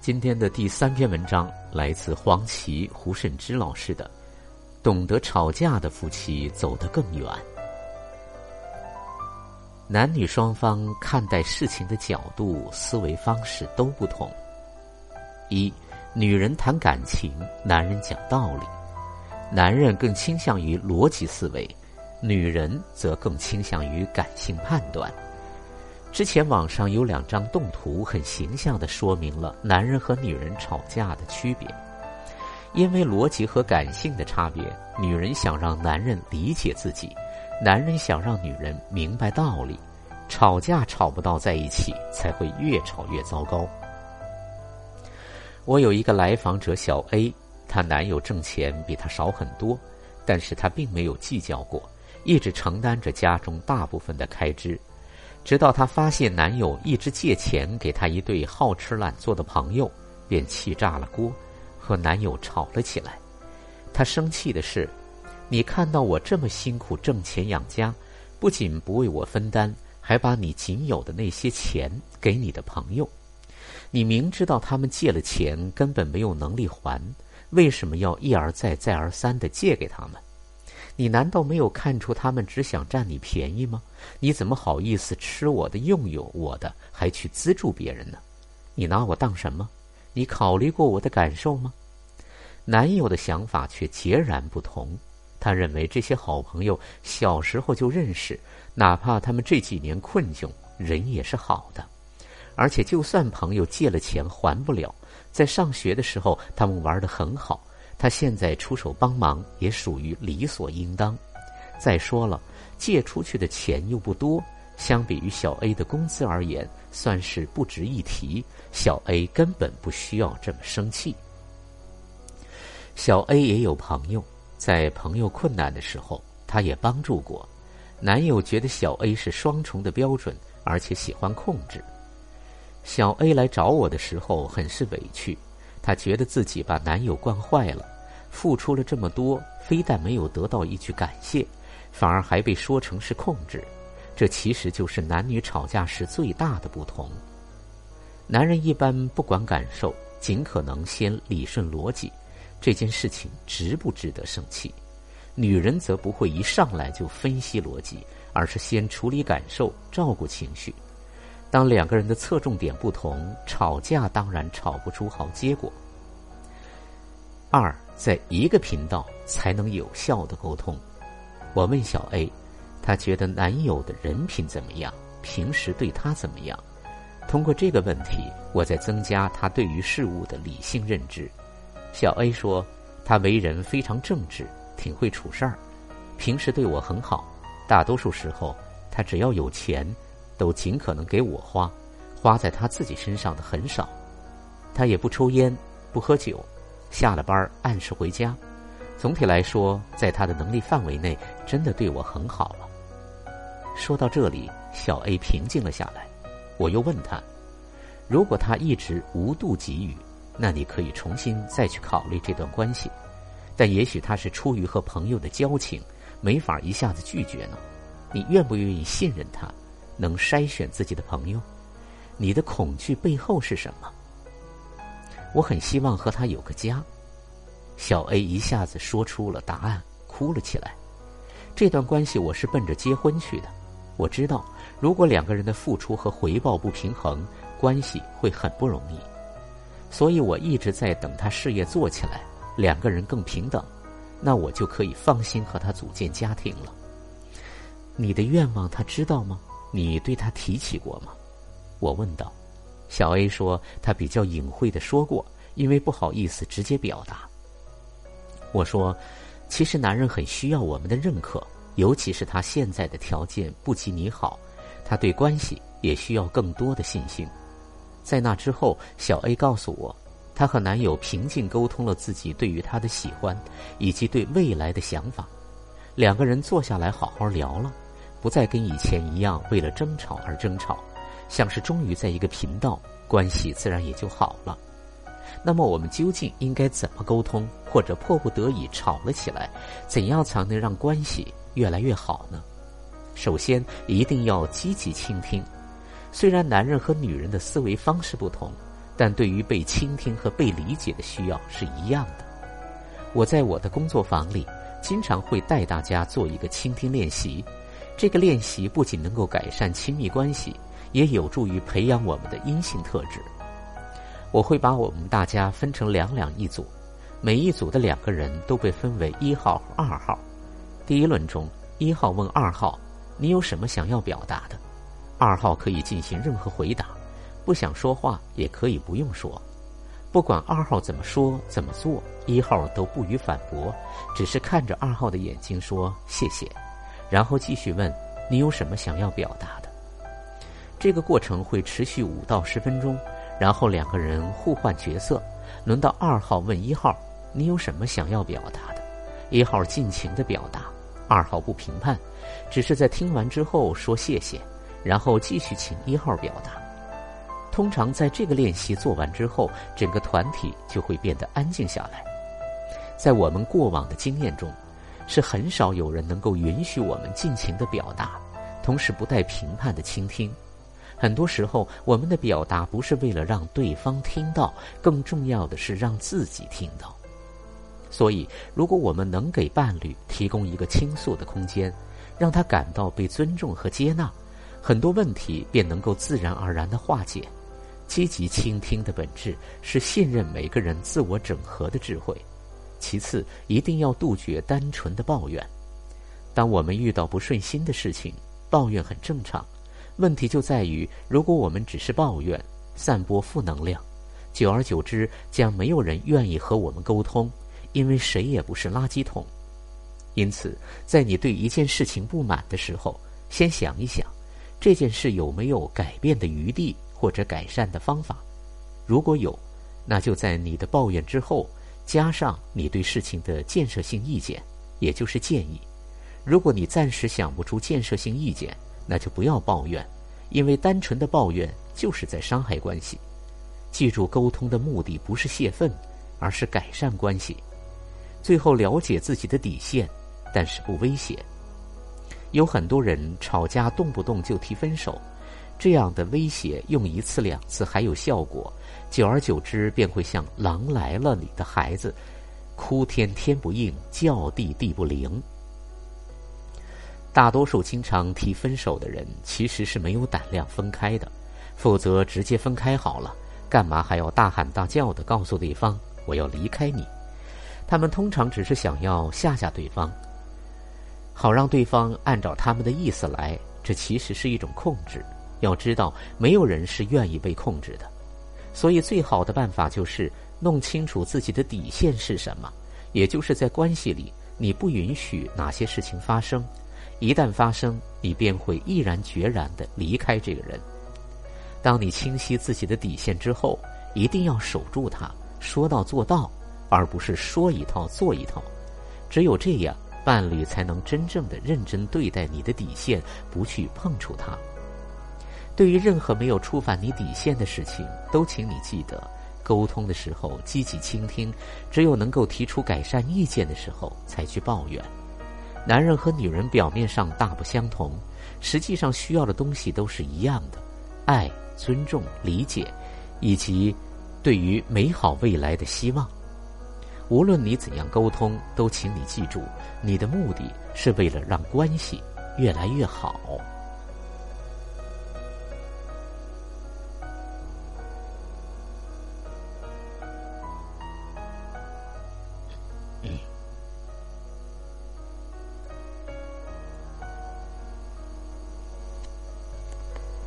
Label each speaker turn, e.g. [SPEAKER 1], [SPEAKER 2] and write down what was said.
[SPEAKER 1] 今天的第三篇文章来自黄芪、胡慎之老师的《懂得吵架的夫妻走得更远》。男女双方看待事情的角度、思维方式都不同。一，女人谈感情，男人讲道理。男人更倾向于逻辑思维，女人则更倾向于感性判断。之前网上有两张动图，很形象的说明了男人和女人吵架的区别。因为逻辑和感性的差别，女人想让男人理解自己，男人想让女人明白道理，吵架吵不到在一起，才会越吵越糟糕。我有一个来访者小 A。她男友挣钱比她少很多，但是她并没有计较过，一直承担着家中大部分的开支。直到她发现男友一直借钱给她一对好吃懒做的朋友，便气炸了锅，和男友吵了起来。她生气的是，你看到我这么辛苦挣钱养家，不仅不为我分担，还把你仅有的那些钱给你的朋友。你明知道他们借了钱根本没有能力还。为什么要一而再、再而三的借给他们？你难道没有看出他们只想占你便宜吗？你怎么好意思吃我的、用有我的，还去资助别人呢？你拿我当什么？你考虑过我的感受吗？男友的想法却截然不同。他认为这些好朋友小时候就认识，哪怕他们这几年困窘，人也是好的。而且，就算朋友借了钱还不了。在上学的时候，他们玩得很好。他现在出手帮忙，也属于理所应当。再说了，借出去的钱又不多，相比于小 A 的工资而言，算是不值一提。小 A 根本不需要这么生气。小 A 也有朋友，在朋友困难的时候，他也帮助过。男友觉得小 A 是双重的标准，而且喜欢控制。小 A 来找我的时候很是委屈，她觉得自己把男友惯坏了，付出了这么多，非但没有得到一句感谢，反而还被说成是控制。这其实就是男女吵架时最大的不同。男人一般不管感受，尽可能先理顺逻辑，这件事情值不值得生气；女人则不会一上来就分析逻辑，而是先处理感受，照顾情绪。当两个人的侧重点不同，吵架当然吵不出好结果。二，在一个频道才能有效的沟通。我问小 A，她觉得男友的人品怎么样？平时对她怎么样？通过这个问题，我在增加她对于事物的理性认知。小 A 说，他为人非常正直，挺会处事儿，平时对我很好。大多数时候，他只要有钱。都尽可能给我花，花在他自己身上的很少。他也不抽烟，不喝酒，下了班按时回家。总体来说，在他的能力范围内，真的对我很好了。说到这里，小 A 平静了下来。我又问他：“如果他一直无度给予，那你可以重新再去考虑这段关系。但也许他是出于和朋友的交情，没法一下子拒绝呢。你愿不愿意信任他？”能筛选自己的朋友，你的恐惧背后是什么？我很希望和他有个家。小 A 一下子说出了答案，哭了起来。这段关系我是奔着结婚去的。我知道，如果两个人的付出和回报不平衡，关系会很不容易。所以我一直在等他事业做起来，两个人更平等，那我就可以放心和他组建家庭了。你的愿望他知道吗？你对他提起过吗？我问道。小 A 说他比较隐晦的说过，因为不好意思直接表达。我说，其实男人很需要我们的认可，尤其是他现在的条件不及你好，他对关系也需要更多的信心。在那之后，小 A 告诉我，她和男友平静沟通了自己对于他的喜欢，以及对未来的想法。两个人坐下来好好聊了。不再跟以前一样为了争吵而争吵，像是终于在一个频道，关系自然也就好了。那么我们究竟应该怎么沟通，或者迫不得已吵了起来，怎样才能让关系越来越好呢？首先，一定要积极倾听。虽然男人和女人的思维方式不同，但对于被倾听和被理解的需要是一样的。我在我的工作坊里，经常会带大家做一个倾听练习。这个练习不仅能够改善亲密关系，也有助于培养我们的阴性特质。我会把我们大家分成两两一组，每一组的两个人都被分为一号和二号。第一轮中，一号问二号：“你有什么想要表达的？”二号可以进行任何回答，不想说话也可以不用说。不管二号怎么说怎么做，一号都不予反驳，只是看着二号的眼睛说谢谢，然后继续问：“你有什么想要表达的？”这个过程会持续五到十分钟。然后两个人互换角色，轮到二号问一号：“你有什么想要表达的？”一号尽情的表达，二号不评判，只是在听完之后说谢谢，然后继续请一号表达。通常在这个练习做完之后，整个团体就会变得安静下来。在我们过往的经验中，是很少有人能够允许我们尽情的表达，同时不带评判的倾听。很多时候，我们的表达不是为了让对方听到，更重要的是让自己听到。所以，如果我们能给伴侣提供一个倾诉的空间，让他感到被尊重和接纳，很多问题便能够自然而然的化解。积极倾听的本质是信任每个人自我整合的智慧。其次，一定要杜绝单纯的抱怨。当我们遇到不顺心的事情，抱怨很正常。问题就在于，如果我们只是抱怨、散播负能量，久而久之，将没有人愿意和我们沟通，因为谁也不是垃圾桶。因此，在你对一件事情不满的时候，先想一想，这件事有没有改变的余地或者改善的方法。如果有，那就在你的抱怨之后，加上你对事情的建设性意见，也就是建议。如果你暂时想不出建设性意见，那就不要抱怨，因为单纯的抱怨就是在伤害关系。记住，沟通的目的不是泄愤，而是改善关系。最后，了解自己的底线，但是不威胁。有很多人吵架动不动就提分手，这样的威胁用一次两次还有效果，久而久之便会像《狼来了》里的孩子，哭天天不应，叫地地不灵。大多数经常提分手的人，其实是没有胆量分开的，否则直接分开好了，干嘛还要大喊大叫的告诉对方我要离开你？他们通常只是想要吓吓对方，好让对方按照他们的意思来。这其实是一种控制。要知道，没有人是愿意被控制的，所以最好的办法就是弄清楚自己的底线是什么，也就是在关系里，你不允许哪些事情发生。一旦发生，你便会毅然决然的离开这个人。当你清晰自己的底线之后，一定要守住它，说到做到，而不是说一套做一套。只有这样，伴侣才能真正的认真对待你的底线，不去碰触它。对于任何没有触犯你底线的事情，都请你记得，沟通的时候积极倾听，只有能够提出改善意见的时候，才去抱怨。男人和女人表面上大不相同，实际上需要的东西都是一样的：爱、尊重、理解，以及对于美好未来的希望。无论你怎样沟通，都请你记住，你的目的是为了让关系越来越好。